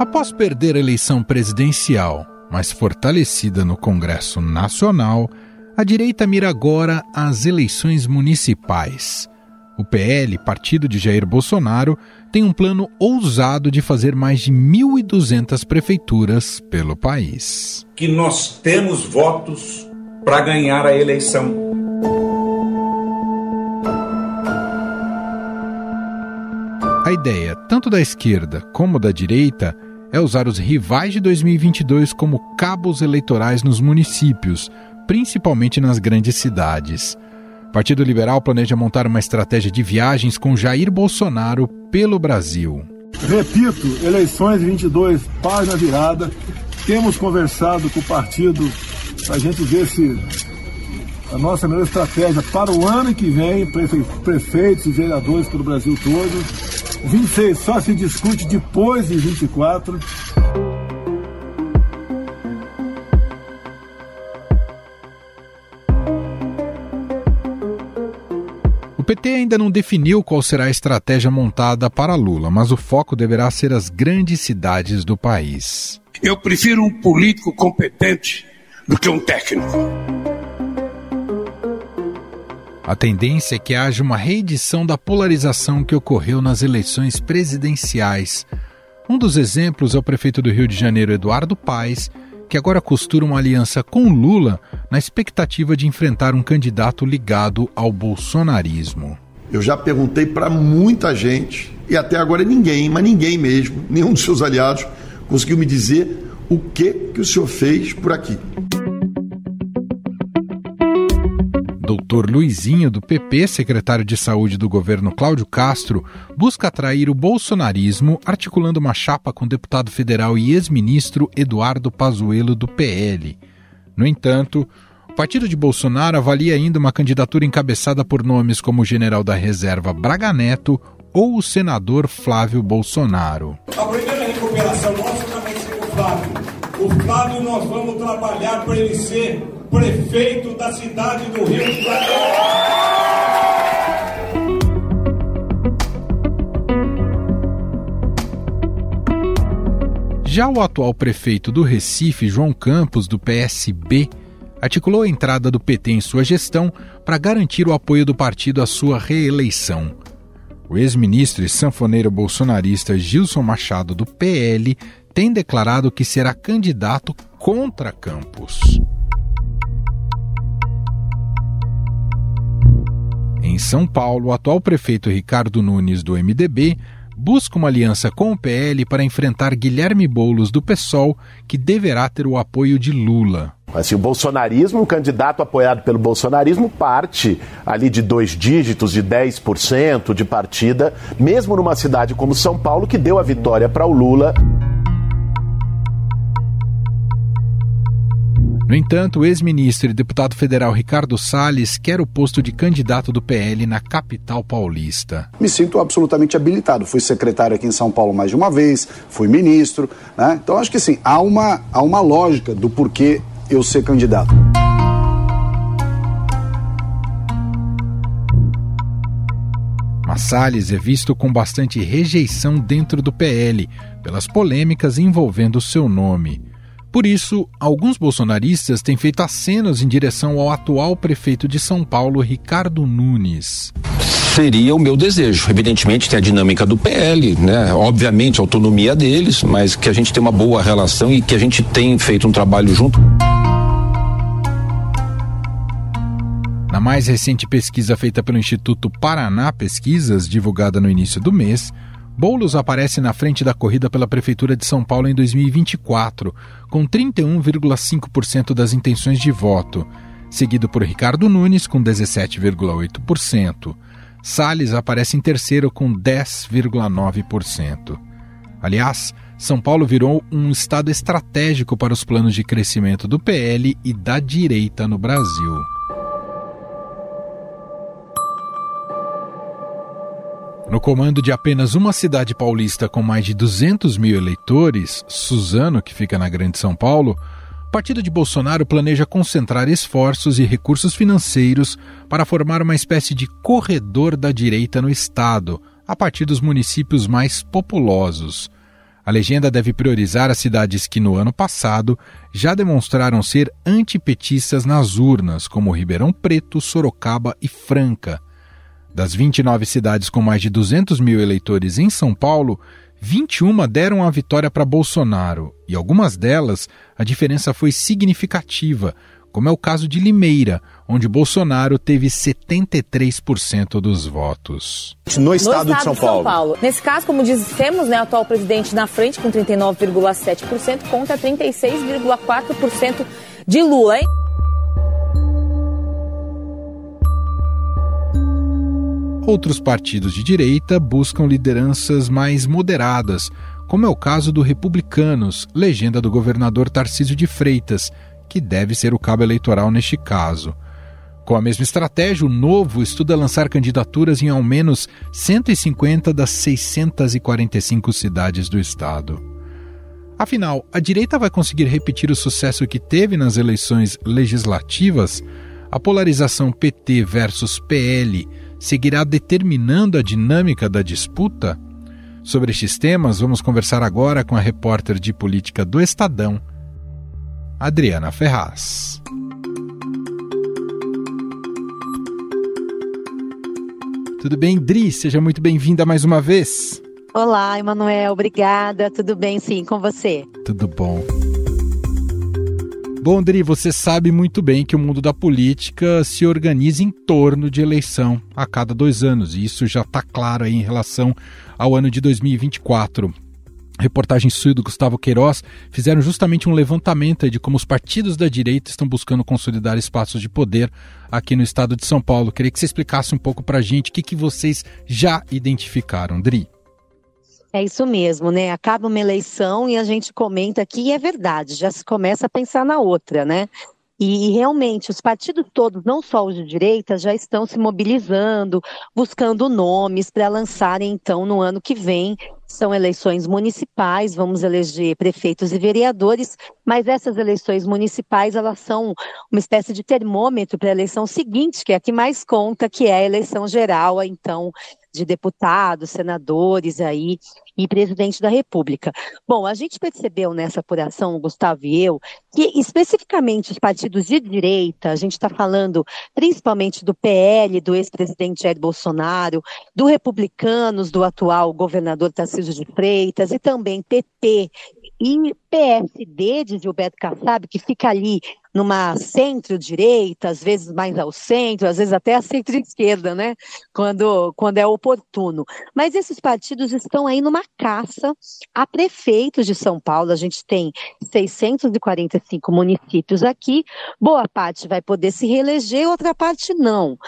Após perder a eleição presidencial, mas fortalecida no Congresso Nacional, a direita mira agora as eleições municipais. O PL, partido de Jair Bolsonaro, tem um plano ousado de fazer mais de 1.200 prefeituras pelo país. Que nós temos votos para ganhar a eleição. A ideia, tanto da esquerda como da direita, é usar os rivais de 2022 como cabos eleitorais nos municípios, principalmente nas grandes cidades. O Partido Liberal planeja montar uma estratégia de viagens com Jair Bolsonaro pelo Brasil. Repito, eleições 22, página virada. Temos conversado com o partido para a gente ver se a nossa melhor estratégia para o ano que vem, prefeitos e vereadores pelo Brasil todo. 26 só se discute depois de 24. PT ainda não definiu qual será a estratégia montada para Lula, mas o foco deverá ser as grandes cidades do país. Eu prefiro um político competente do que um técnico. A tendência é que haja uma reedição da polarização que ocorreu nas eleições presidenciais. Um dos exemplos é o prefeito do Rio de Janeiro, Eduardo Paes, que agora costura uma aliança com Lula na expectativa de enfrentar um candidato ligado ao bolsonarismo. Eu já perguntei para muita gente e até agora ninguém, mas ninguém mesmo, nenhum dos seus aliados conseguiu me dizer o que que o senhor fez por aqui. Doutor Luizinho, do PP, secretário de Saúde do governo Cláudio Castro, busca atrair o bolsonarismo articulando uma chapa com o deputado federal e ex-ministro Eduardo Pazuello, do PL. No entanto, o partido de Bolsonaro avalia ainda uma candidatura encabeçada por nomes como o general da reserva Braga Neto ou o senador Flávio Bolsonaro. A primeira recuperação nossa vai ser o Flávio. O Flávio nós vamos trabalhar para ele ser prefeito da cidade do Rio de Janeiro. Já o atual prefeito do Recife, João Campos, do PSB, articulou a entrada do PT em sua gestão para garantir o apoio do partido à sua reeleição. O ex-ministro e sanfoneiro bolsonarista Gilson Machado, do PL, tem declarado que será candidato contra Campos. Em São Paulo, o atual prefeito Ricardo Nunes, do MDB, busca uma aliança com o PL para enfrentar Guilherme Boulos, do PSOL, que deverá ter o apoio de Lula. Assim, o bolsonarismo, um candidato apoiado pelo bolsonarismo, parte ali de dois dígitos, de 10% de partida, mesmo numa cidade como São Paulo, que deu a vitória para o Lula. No entanto, o ex-ministro e deputado federal Ricardo Salles quer o posto de candidato do PL na capital paulista. Me sinto absolutamente habilitado. Fui secretário aqui em São Paulo mais de uma vez, fui ministro. Né? Então, acho que sim, há uma, há uma lógica do porquê eu ser candidato. Mas Salles é visto com bastante rejeição dentro do PL pelas polêmicas envolvendo seu nome. Por isso, alguns bolsonaristas têm feito acenos em direção ao atual prefeito de São Paulo, Ricardo Nunes. Seria o meu desejo. Evidentemente tem a dinâmica do PL, né? Obviamente a autonomia deles, mas que a gente tenha uma boa relação e que a gente tem feito um trabalho junto. Na mais recente pesquisa feita pelo Instituto Paraná Pesquisas, divulgada no início do mês, Boulos aparece na frente da corrida pela Prefeitura de São Paulo em 2024, com 31,5% das intenções de voto, seguido por Ricardo Nunes, com 17,8%. Salles aparece em terceiro, com 10,9%. Aliás, São Paulo virou um estado estratégico para os planos de crescimento do PL e da direita no Brasil. No comando de apenas uma cidade paulista com mais de 200 mil eleitores, Suzano, que fica na Grande São Paulo, o partido de Bolsonaro planeja concentrar esforços e recursos financeiros para formar uma espécie de corredor da direita no estado, a partir dos municípios mais populosos. A legenda deve priorizar as cidades que no ano passado já demonstraram ser antipetistas nas urnas, como Ribeirão Preto, Sorocaba e Franca. Das 29 cidades com mais de 200 mil eleitores em São Paulo, 21 deram a vitória para Bolsonaro e algumas delas a diferença foi significativa, como é o caso de Limeira, onde Bolsonaro teve 73% dos votos. No estado, no estado de, São, de Paulo. São, Paulo. Nesse caso, como dissemos, né, o atual presidente na frente com 39,7% contra 36,4% de Lula. Hein? Outros partidos de direita buscam lideranças mais moderadas, como é o caso do Republicanos, legenda do governador Tarcísio de Freitas, que deve ser o cabo eleitoral neste caso. Com a mesma estratégia, o Novo estuda lançar candidaturas em ao menos 150 das 645 cidades do estado. Afinal, a direita vai conseguir repetir o sucesso que teve nas eleições legislativas? A polarização PT versus PL seguirá determinando a dinâmica da disputa? Sobre estes temas, vamos conversar agora com a repórter de política do Estadão, Adriana Ferraz. Tudo bem, Dri? Seja muito bem-vinda mais uma vez. Olá, Emanuel, obrigada. Tudo bem, sim, com você? Tudo bom. Bom, Dri, você sabe muito bem que o mundo da política se organiza em torno de eleição a cada dois anos, e isso já está claro aí em relação ao ano de 2024 reportagem sua do Gustavo Queiroz fizeram justamente um levantamento de como os partidos da direita estão buscando consolidar espaços de poder aqui no estado de São Paulo. Queria que você explicasse um pouco para a gente o que, que vocês já identificaram, Dri. É isso mesmo, né? Acaba uma eleição e a gente comenta aqui e é verdade, já se começa a pensar na outra, né? E, realmente, os partidos todos, não só os de direita, já estão se mobilizando, buscando nomes para lançarem, então, no ano que vem. São eleições municipais, vamos eleger prefeitos e vereadores, mas essas eleições municipais, elas são uma espécie de termômetro para a eleição seguinte, que é a que mais conta, que é a eleição geral, então, de deputados, senadores aí e presidente da República. Bom, a gente percebeu nessa apuração, Gustavo e eu, que especificamente os partidos de direita, a gente está falando principalmente do PL, do ex-presidente Jair Bolsonaro, do Republicanos, do atual governador Tarcísio de Freitas e também PP e PSD de Gilberto Kassab, que fica ali numa centro-direita, às vezes mais ao centro, às vezes até a centro-esquerda, né? Quando, quando é oportuno. Mas esses partidos estão aí numa caça a prefeitos de São Paulo. A gente tem 645 municípios aqui, boa parte vai poder se reeleger, outra parte não.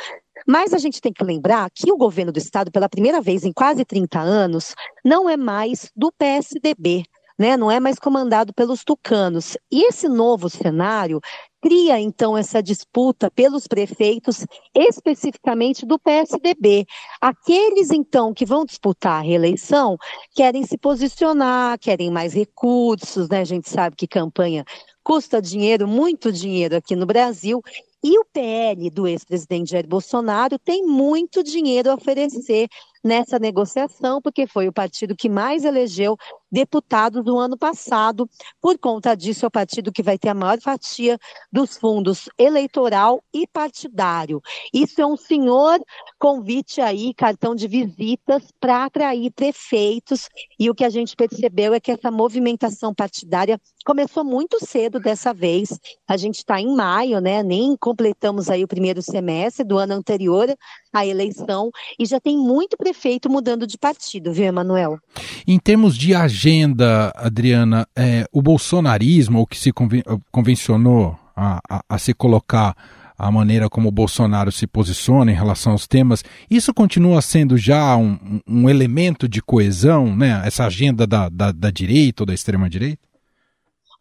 Mas a gente tem que lembrar que o governo do estado, pela primeira vez em quase 30 anos, não é mais do PSDB né? Não é mais comandado pelos tucanos. E esse novo cenário cria então essa disputa pelos prefeitos, especificamente do PSDB. Aqueles então que vão disputar a reeleição querem se posicionar, querem mais recursos, né? A gente sabe que campanha custa dinheiro, muito dinheiro aqui no Brasil, e o PL do ex-presidente Jair Bolsonaro tem muito dinheiro a oferecer nessa negociação, porque foi o partido que mais elegeu deputados no ano passado. Por conta disso, é o partido que vai ter a maior fatia dos fundos eleitoral e partidário. Isso é um senhor convite aí, cartão de visitas para atrair prefeitos. E o que a gente percebeu é que essa movimentação partidária começou muito cedo dessa vez. A gente está em maio, né? Nem completamos aí o primeiro semestre do ano anterior à eleição e já tem muito prefeito mudando de partido, viu, Emanuel? Em termos de agenda, Adriana, é, o bolsonarismo, o que se conven convencionou a, a, a se colocar a maneira como o Bolsonaro se posiciona em relação aos temas, isso continua sendo já um, um elemento de coesão, né? Essa agenda da, da, da direita ou da extrema-direita?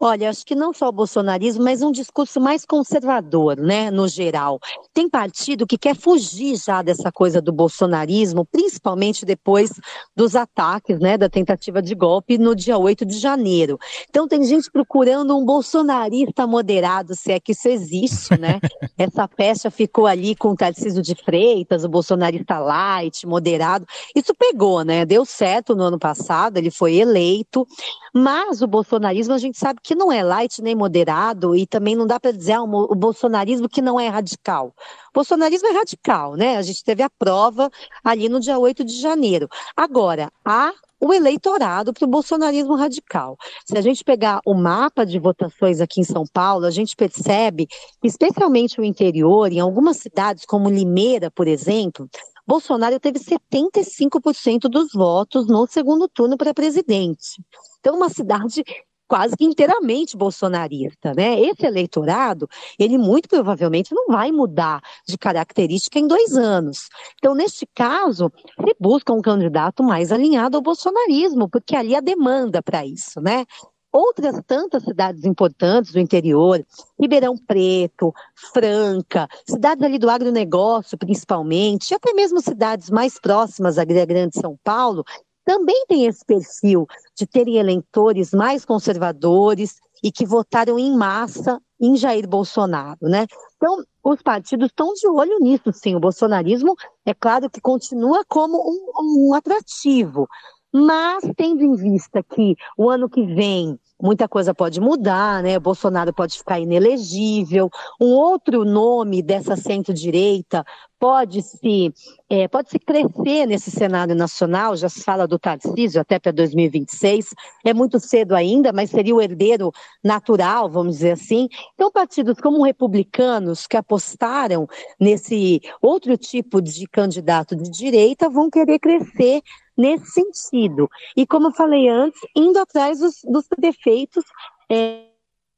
Olha, acho que não só o bolsonarismo, mas um discurso mais conservador, né, no geral. Tem partido que quer fugir já dessa coisa do bolsonarismo, principalmente depois dos ataques, né, da tentativa de golpe no dia 8 de janeiro. Então tem gente procurando um bolsonarista moderado, se é que isso existe, né? Essa peça ficou ali com o Tarcísio de Freitas, o bolsonarista light, moderado. Isso pegou, né? Deu certo no ano passado, ele foi eleito, mas o bolsonarismo a gente sabe que não é light nem moderado e também não dá para dizer ah, o bolsonarismo que não é radical. O bolsonarismo é radical, né? A gente teve a prova ali no dia 8 de janeiro. Agora, há o eleitorado para o bolsonarismo radical. Se a gente pegar o mapa de votações aqui em São Paulo, a gente percebe, especialmente o interior, em algumas cidades como Limeira, por exemplo, Bolsonaro teve 75% dos votos no segundo turno para presidente. Então, uma cidade quase que inteiramente bolsonarista, né? Esse eleitorado, ele muito provavelmente não vai mudar de característica em dois anos. Então, neste caso, se busca um candidato mais alinhado ao bolsonarismo, porque ali há demanda para isso, né? outras tantas cidades importantes do interior, Ribeirão Preto, Franca, cidades ali do agronegócio principalmente, e até mesmo cidades mais próximas à Grande São Paulo, também tem esse perfil de terem eleitores mais conservadores e que votaram em massa em Jair Bolsonaro, né? Então, os partidos estão de olho nisso, sim. O bolsonarismo, é claro que continua como um, um atrativo, mas tendo em vista que o ano que vem muita coisa pode mudar, né? Bolsonaro pode ficar inelegível. Um outro nome dessa centro-direita pode se é, pode se crescer nesse cenário nacional. Já se fala do Tarcísio até para 2026. É muito cedo ainda, mas seria o herdeiro natural, vamos dizer assim. Então, partidos como republicanos que apostaram nesse outro tipo de candidato de direita vão querer crescer nesse sentido. E como eu falei antes, indo atrás dos, dos defeitos é,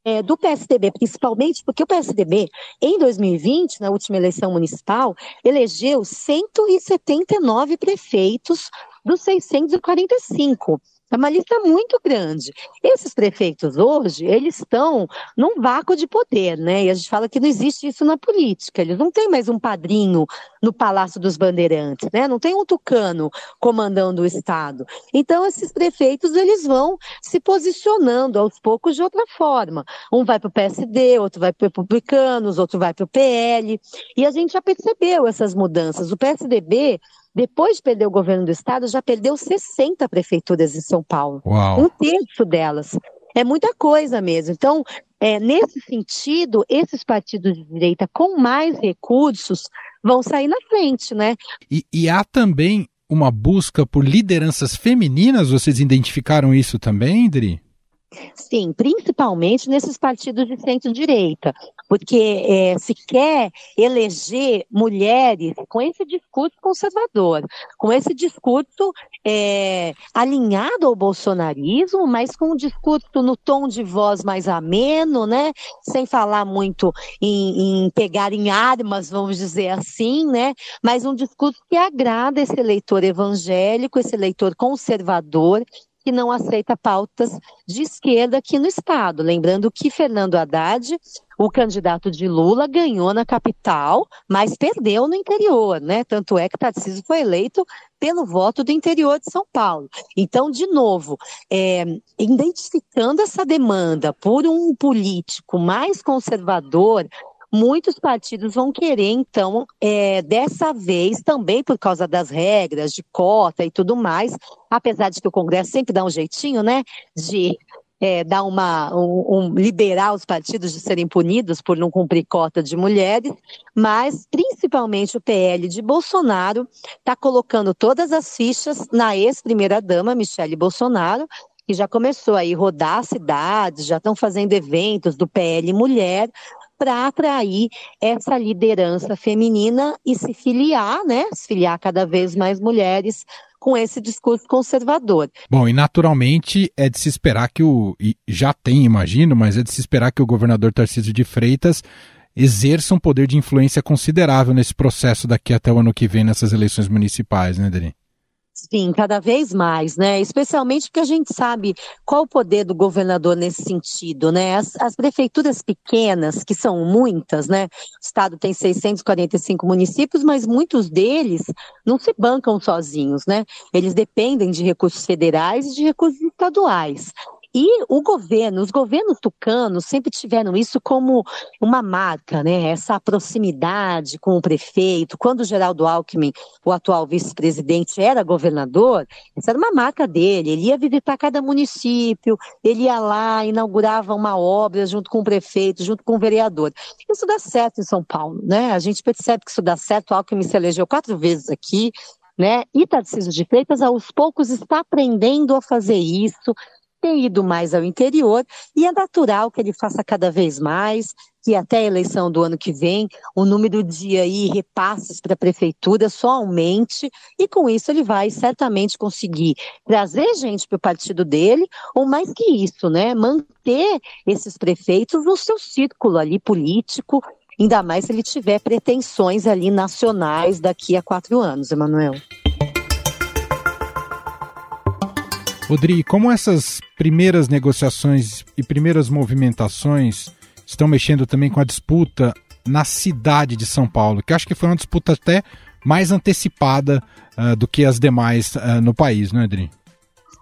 é, do PSDB, principalmente porque o PSDB, em 2020, na última eleição municipal, elegeu 179 prefeitos dos 645. É uma lista muito grande. Esses prefeitos hoje, eles estão num vácuo de poder, né? E a gente fala que não existe isso na política. Eles não têm mais um padrinho no Palácio dos Bandeirantes, né? Não tem um tucano comandando o Estado. Então, esses prefeitos, eles vão se posicionando aos poucos de outra forma. Um vai para o PSD, outro vai para o Republicanos, outro vai para o PL. E a gente já percebeu essas mudanças. O PSDB depois de perder o governo do estado, já perdeu 60 prefeituras em São Paulo. Uau. Um terço delas. É muita coisa mesmo. Então, é, nesse sentido, esses partidos de direita com mais recursos vão sair na frente, né? E, e há também uma busca por lideranças femininas? Vocês identificaram isso também, Dri? Sim, principalmente nesses partidos de centro-direita, porque é, se quer eleger mulheres com esse discurso conservador, com esse discurso é, alinhado ao bolsonarismo, mas com um discurso no tom de voz mais ameno, né? Sem falar muito em, em pegar em armas, vamos dizer assim, né? Mas um discurso que agrada esse eleitor evangélico, esse eleitor conservador, que não aceita pautas de esquerda aqui no Estado. Lembrando que Fernando Haddad, o candidato de Lula, ganhou na capital, mas perdeu no interior, né? Tanto é que Tarcísio foi eleito pelo voto do interior de São Paulo. Então, de novo, é, identificando essa demanda por um político mais conservador, muitos partidos vão querer, então, é, dessa vez, também por causa das regras de cota e tudo mais, apesar de que o Congresso sempre dá um jeitinho, né, de é, dar uma, um, um, liberar os partidos de serem punidos por não cumprir cota de mulheres, mas principalmente o PL de Bolsonaro está colocando todas as fichas na ex-primeira-dama, Michele Bolsonaro, que já começou aí rodar cidades, já estão fazendo eventos do PL Mulher, para atrair essa liderança feminina e se filiar, né? Se filiar cada vez mais mulheres com esse discurso conservador. Bom, e naturalmente é de se esperar que o. já tem, imagino, mas é de se esperar que o governador Tarcísio de Freitas exerça um poder de influência considerável nesse processo daqui até o ano que vem nessas eleições municipais, né, Dani? Sim, cada vez mais, né? Especialmente porque a gente sabe qual o poder do governador nesse sentido, né? As, as, prefeituras pequenas, que são muitas, né? O estado tem 645 municípios, mas muitos deles não se bancam sozinhos, né? Eles dependem de recursos federais e de recursos estaduais. E o governo, os governos tucanos sempre tiveram isso como uma marca, né? Essa proximidade com o prefeito. Quando o Geraldo Alckmin, o atual vice-presidente, era governador, essa era uma marca dele. Ele ia visitar cada município, ele ia lá, inaugurava uma obra junto com o prefeito, junto com o vereador. Isso dá certo em São Paulo, né? A gente percebe que isso dá certo. Alckmin se elegeu quatro vezes aqui, né? E Tarcísio de Freitas, aos poucos, está aprendendo a fazer isso, tem ido mais ao interior e é natural que ele faça cada vez mais, que até a eleição do ano que vem o número de aí repasses para a prefeitura só aumente e com isso ele vai certamente conseguir trazer gente para o partido dele ou mais que isso, né, manter esses prefeitos no seu círculo ali político ainda mais se ele tiver pretensões ali nacionais daqui a quatro anos, Emanuel. Rodrigo, como essas primeiras negociações e primeiras movimentações estão mexendo também com a disputa na cidade de São Paulo, que acho que foi uma disputa até mais antecipada uh, do que as demais uh, no país, não é?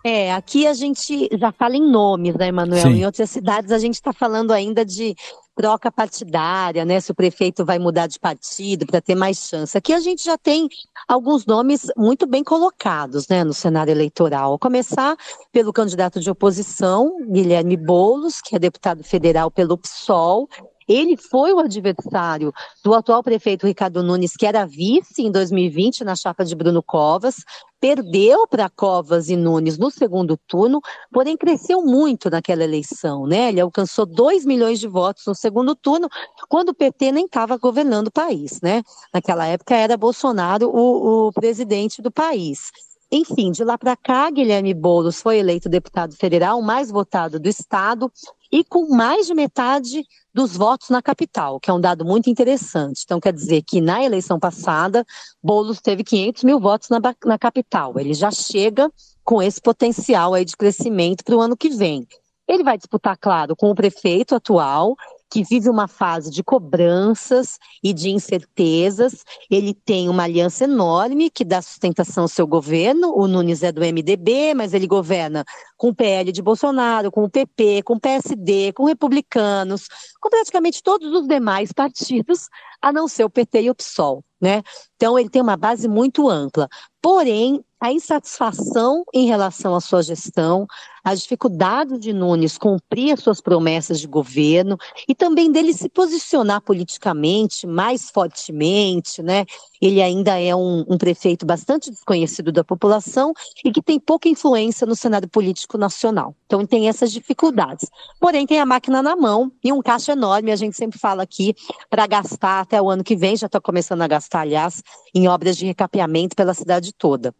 É, aqui a gente já fala em nomes, né, Emanuel? Em outras cidades a gente está falando ainda de troca partidária, né? Se o prefeito vai mudar de partido para ter mais chance. Aqui a gente já tem alguns nomes muito bem colocados, né, no cenário eleitoral. A começar pelo candidato de oposição, Guilherme Boulos, que é deputado federal pelo PSOL, ele foi o adversário do atual prefeito Ricardo Nunes, que era vice em 2020 na chapa de Bruno Covas, perdeu para Covas e Nunes no segundo turno, porém cresceu muito naquela eleição, né? Ele alcançou 2 milhões de votos no segundo turno, quando o PT nem estava governando o país, né? Naquela época era Bolsonaro o, o presidente do país. Enfim, de lá para cá, Guilherme Boulos foi eleito deputado federal, mais votado do estado, e com mais de metade dos votos na capital, que é um dado muito interessante. Então, quer dizer que na eleição passada, Boulos teve 500 mil votos na, na capital. Ele já chega com esse potencial aí de crescimento para o ano que vem. Ele vai disputar, claro, com o prefeito atual que vive uma fase de cobranças e de incertezas. Ele tem uma aliança enorme que dá sustentação ao seu governo. O Nunes é do MDB, mas ele governa com o PL de Bolsonaro, com o PP, com o PSD, com republicanos, com praticamente todos os demais partidos, a não ser o PT e o PSOL. Né? Então, ele tem uma base muito ampla. Porém, a insatisfação em relação à sua gestão, a dificuldade de Nunes cumprir as suas promessas de governo e também dele se posicionar politicamente mais fortemente, né? Ele ainda é um, um prefeito bastante desconhecido da população e que tem pouca influência no cenário político nacional. Então tem essas dificuldades. Porém, tem a máquina na mão e um caixa enorme, a gente sempre fala aqui, para gastar até o ano que vem, já está começando a gastar, aliás, em obras de recapeamento pela cidade toda.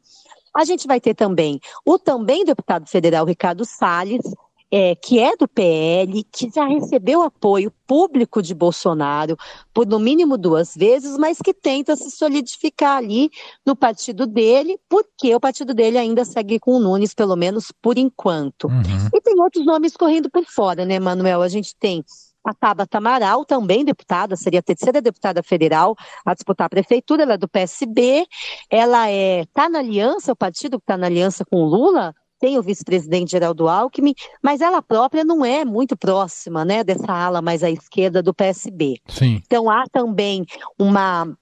A gente vai ter também o também deputado federal Ricardo Salles, é, que é do PL, que já recebeu apoio público de Bolsonaro por no mínimo duas vezes, mas que tenta se solidificar ali no partido dele, porque o partido dele ainda segue com o Nunes, pelo menos por enquanto. Uhum. E tem outros nomes correndo por fora, né, Manuel? A gente tem a Tabata Amaral, também deputada, seria a terceira deputada federal a disputar a prefeitura, ela é do PSB, ela é tá na aliança, o partido que está na aliança com o Lula, tem o vice-presidente Geraldo Alckmin, mas ela própria não é muito próxima, né, dessa ala mais à esquerda do PSB. Sim. Então há também uma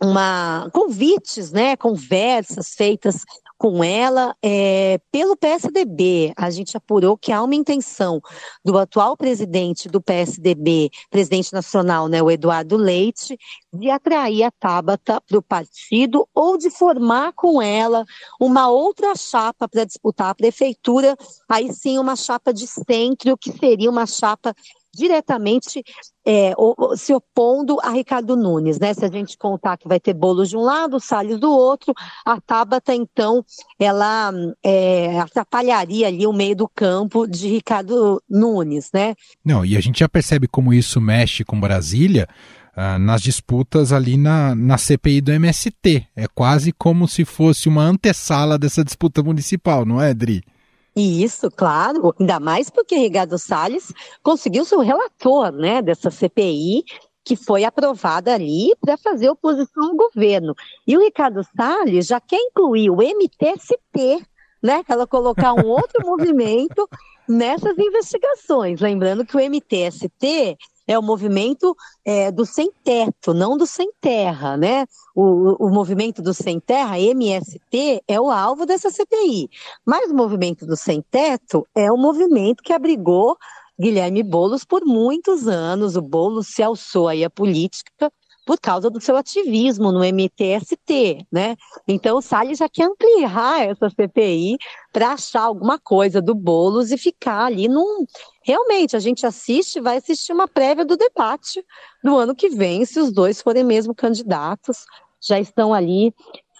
uma convites, né, conversas feitas com ela é, pelo PSDB. A gente apurou que há uma intenção do atual presidente do PSDB, presidente nacional, né, o Eduardo Leite, de atrair a Tabata para o partido ou de formar com ela uma outra chapa para disputar a prefeitura, aí sim uma chapa de centro, que seria uma chapa diretamente é, se opondo a Ricardo Nunes, né? Se a gente contar que vai ter bolos de um lado, Salles do outro, a Tabata, então, ela é, atrapalharia ali o meio do campo de Ricardo Nunes, né? Não, e a gente já percebe como isso mexe com Brasília, uh, nas disputas ali na, na CPI do MST. É quase como se fosse uma antessala dessa disputa municipal, não é, Dri? Isso, claro, ainda mais porque Ricardo Salles conseguiu ser o relator né, dessa CPI que foi aprovada ali para fazer oposição ao governo. E o Ricardo Salles já quer incluir o MTST, né? Ela colocar um outro movimento nessas investigações. Lembrando que o MTST é o movimento é, do sem teto, não do sem terra, né? O, o movimento do sem terra, MST, é o alvo dessa CPI. Mas o movimento do sem teto é o movimento que abrigou Guilherme Boulos por muitos anos. O Boulos se alçou aí à política por causa do seu ativismo no MTST, né? Então o Salles já quer ampliar essa CPI para achar alguma coisa do Bolos e ficar ali num. Realmente, a gente assiste, vai assistir uma prévia do debate do ano que vem, se os dois forem mesmo candidatos, já estão ali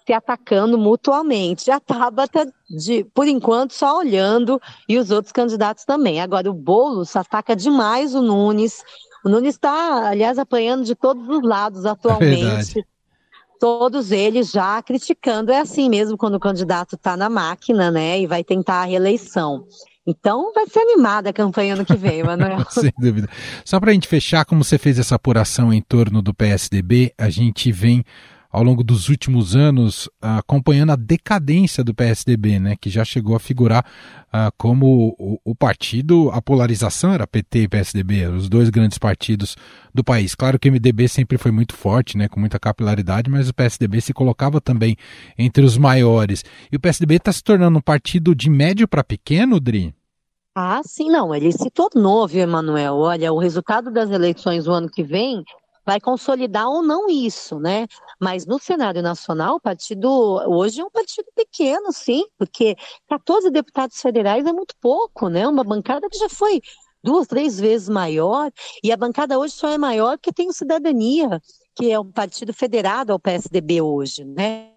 se atacando mutuamente. A Tabata, de, por enquanto, só olhando e os outros candidatos também. Agora, o Boulos ataca demais o Nunes, o Nunes está, aliás, apanhando de todos os lados atualmente. É todos eles já criticando. É assim mesmo quando o candidato está na máquina, né? E vai tentar a reeleição. Então vai ser animada a campanha ano que vem, Manuel. Sem dúvida. Só para a gente fechar, como você fez essa apuração em torno do PSDB, a gente vem ao longo dos últimos anos acompanhando a decadência do PSDB, né, que já chegou a figurar uh, como o, o, partido, a polarização era PT e PSDB, os dois grandes partidos do país. Claro que o MDB sempre foi muito forte, né, com muita capilaridade, mas o PSDB se colocava também entre os maiores. E o PSDB está se tornando um partido de médio para pequeno, Dri? Ah, sim, não. Ele se tornou, viu, Emanuel? Olha, o resultado das eleições do ano que vem vai consolidar ou não isso, né? Mas no cenário nacional, o partido hoje é um partido pequeno, sim, porque 14 deputados federais é muito pouco, né? Uma bancada que já foi duas, três vezes maior, e a bancada hoje só é maior porque tem o Cidadania, que é um partido federado ao PSDB hoje, né?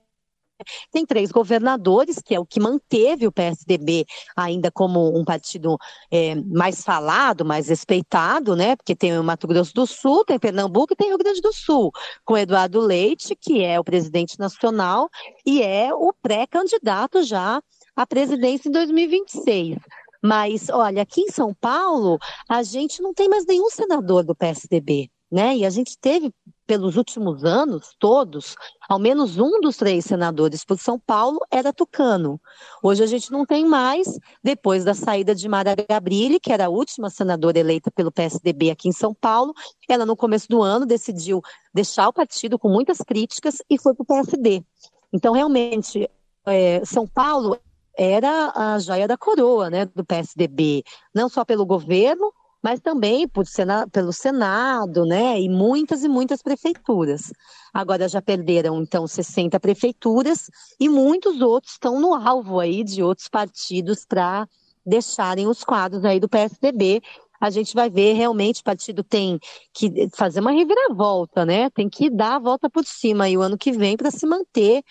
Tem três governadores, que é o que manteve o PSDB ainda como um partido é, mais falado, mais respeitado, né? Porque tem o Mato Grosso do Sul, tem Pernambuco e tem Rio Grande do Sul, com Eduardo Leite, que é o presidente nacional e é o pré-candidato já à presidência em 2026. Mas, olha, aqui em São Paulo, a gente não tem mais nenhum senador do PSDB né? E a gente teve, pelos últimos anos todos, ao menos um dos três senadores por São Paulo era tucano. Hoje a gente não tem mais, depois da saída de Mara Gabrilli, que era a última senadora eleita pelo PSDB aqui em São Paulo, ela no começo do ano decidiu deixar o partido com muitas críticas e foi para o PSD. Então, realmente, é, São Paulo era a joia da coroa né, do PSDB, não só pelo governo, mas também por pelo Senado, né, e muitas e muitas prefeituras. Agora já perderam, então, 60 prefeituras e muitos outros estão no alvo aí de outros partidos para deixarem os quadros aí do PSDB. A gente vai ver realmente o partido tem que fazer uma reviravolta, né? Tem que dar a volta por cima aí o ano que vem para se manter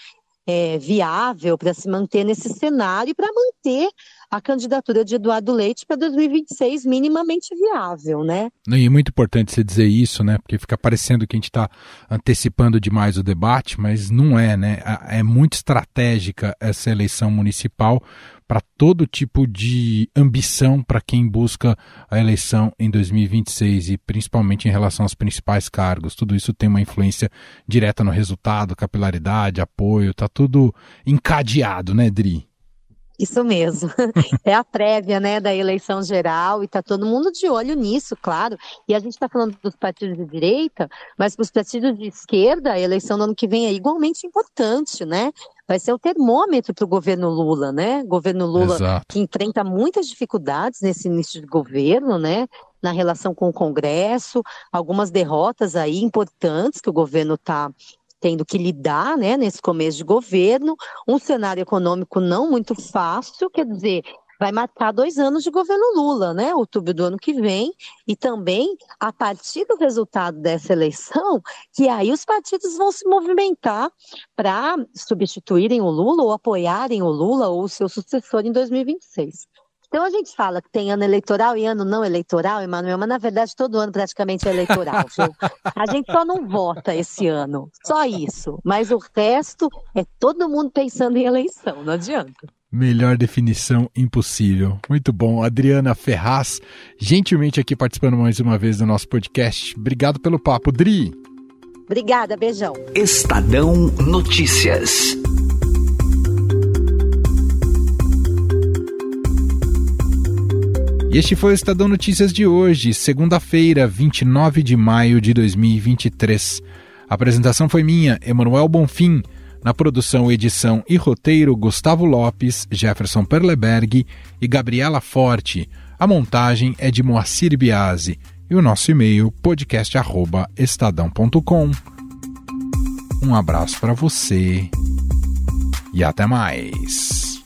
é, viável, para se manter nesse cenário e para manter a candidatura de Eduardo Leite para 2026 minimamente viável, né? E é muito importante você dizer isso, né? Porque fica parecendo que a gente está antecipando demais o debate, mas não é, né? É muito estratégica essa eleição municipal para todo tipo de ambição para quem busca a eleição em 2026 e principalmente em relação aos principais cargos. Tudo isso tem uma influência direta no resultado, capilaridade, apoio, tá tudo encadeado, né, Dri? Isso mesmo. É a prévia, né, da eleição geral e está todo mundo de olho nisso, claro. E a gente está falando dos partidos de direita, mas para os partidos de esquerda, a eleição do ano que vem é igualmente importante, né? Vai ser o termômetro para o governo Lula, né? Governo Lula Exato. que enfrenta muitas dificuldades nesse início de governo, né? Na relação com o Congresso, algumas derrotas aí importantes que o governo está tendo que lidar, né, nesse começo de governo, um cenário econômico não muito fácil, quer dizer, vai marcar dois anos de governo Lula, né? Outubro do ano que vem, e também a partir do resultado dessa eleição, que aí os partidos vão se movimentar para substituírem o Lula ou apoiarem o Lula ou o seu sucessor em 2026. Então a gente fala que tem ano eleitoral e ano não eleitoral, Emanuel, mas na verdade todo ano praticamente é eleitoral. Viu? A gente só não vota esse ano, só isso. Mas o resto é todo mundo pensando em eleição, não adianta. Melhor definição impossível. Muito bom. Adriana Ferraz, gentilmente aqui participando mais uma vez do nosso podcast. Obrigado pelo papo, Dri. Obrigada, beijão. Estadão Notícias. E este foi o Estadão Notícias de hoje, segunda-feira, 29 de maio de 2023. A apresentação foi minha, Emanuel Bonfim. Na produção, edição e roteiro, Gustavo Lopes, Jefferson Perleberg e Gabriela Forte. A montagem é de Moacir Biasi. E o nosso e-mail, podcast.estadão.com. Um abraço para você e até mais.